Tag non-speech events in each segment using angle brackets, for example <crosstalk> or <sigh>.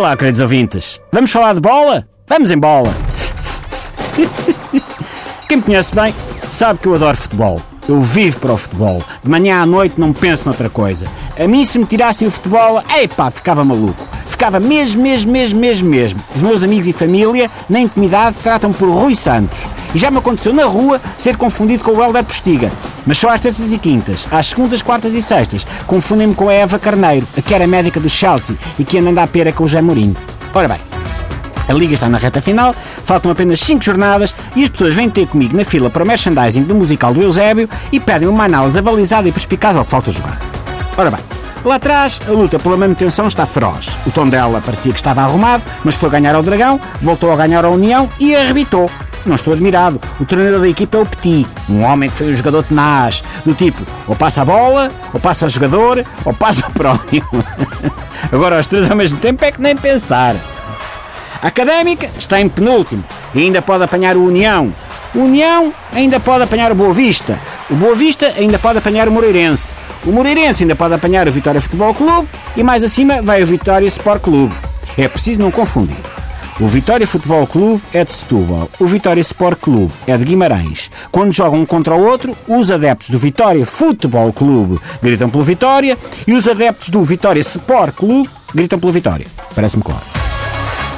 Olá, queridos ouvintes. Vamos falar de bola? Vamos em bola. <laughs> Quem me conhece bem sabe que eu adoro futebol. Eu vivo para o futebol. De manhã à noite não penso noutra coisa. A mim, se me tirassem o futebol, epá, ficava maluco. Ficava mesmo, mesmo, mesmo, mesmo, mesmo. Os meus amigos e família, na intimidade, tratam por Rui Santos. E já me aconteceu na rua ser confundido com o Helder Postiga. Mas só às terças e quintas, às segundas, quartas e sextas, confundem-me com a Eva Carneiro, a que era médica do Chelsea e que anda a pera com o José Mourinho. Ora bem, a liga está na reta final, faltam apenas 5 jornadas e as pessoas vêm ter comigo na fila para o merchandising do musical do Eusébio e pedem uma análise abalizada e perspicaz ao que falta jogar. Ora bem, lá atrás a luta pela manutenção está feroz. O tom dela parecia que estava arrumado, mas foi ganhar ao Dragão, voltou a ganhar a União e arrebitou. Não estou admirado. O treinador da equipa é o Petit, um homem que foi um jogador tenaz, do tipo, ou passa a bola, ou passa o jogador, ou passa o próprio. <laughs> Agora os três ao mesmo tempo é que nem pensar. A Académica está em penúltimo e ainda pode apanhar o União. O União ainda pode apanhar o Boa Vista. O Boa Vista ainda pode apanhar o Moreirense. O Moreirense ainda pode apanhar o Vitória Futebol Clube e mais acima vai o Vitória Sport Clube. É preciso não confundir. O Vitória Futebol Clube é de Setúbal, o Vitória Sport Clube é de Guimarães. Quando jogam um contra o outro, os adeptos do Vitória Futebol Clube gritam pelo Vitória e os adeptos do Vitória Sport Clube gritam pelo Vitória. Parece-me claro.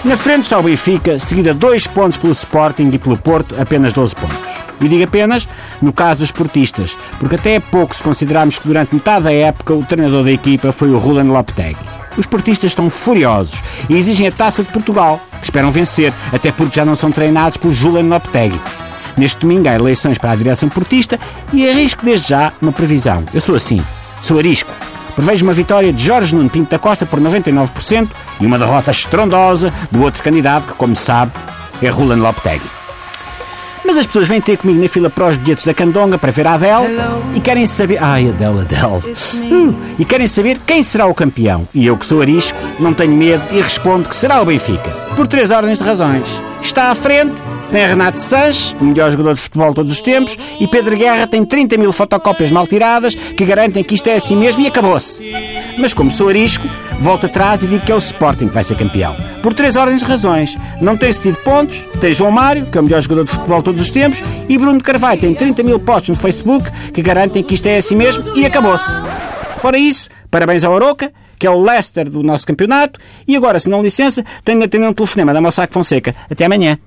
Na frente está o Benfica, seguido a dois pontos pelo Sporting e pelo Porto, apenas 12 pontos. E digo apenas no caso dos portistas, porque até é pouco se considerarmos que durante metade da época o treinador da equipa foi o Roland Lopetegui. Os portistas estão furiosos e exigem a taça de Portugal, que esperam vencer, até porque já não são treinados por Julian Lopetegui. Neste domingo há eleições para a direção portista e arrisco desde já uma previsão. Eu sou assim, sou arisco. Prevejo uma vitória de Jorge Nuno Pinto da Costa por 99% e uma derrota estrondosa do outro candidato que, como sabe, é Roland Lopetegui. Mas as pessoas vêm ter comigo na fila para os bilhetes da Candonga para ver a Adele e querem saber. Ai, Adele, Adele. Uh, e querem saber quem será o campeão. E eu, que sou arisco, não tenho medo e respondo que será o Benfica. Por três ordens de razões. Está à frente, tem Renato Sanches, o melhor jogador de futebol de todos os tempos, e Pedro Guerra tem 30 mil fotocópias mal tiradas que garantem que isto é assim mesmo e acabou-se. Mas como sou arisco, volto atrás e digo que é o Sporting que vai ser campeão. Por três ordens de razões. Não tem cedido pontos, tem João Mário, que é o melhor jogador de futebol de todos os tempos, e Bruno Carvalho tem 30 mil posts no Facebook que garantem que isto é assim mesmo e acabou-se. Fora isso, parabéns ao Aroca, que é o Leicester do nosso campeonato, e agora, se não licença, tenho de atender um telefonema da Mossack Fonseca. Até amanhã.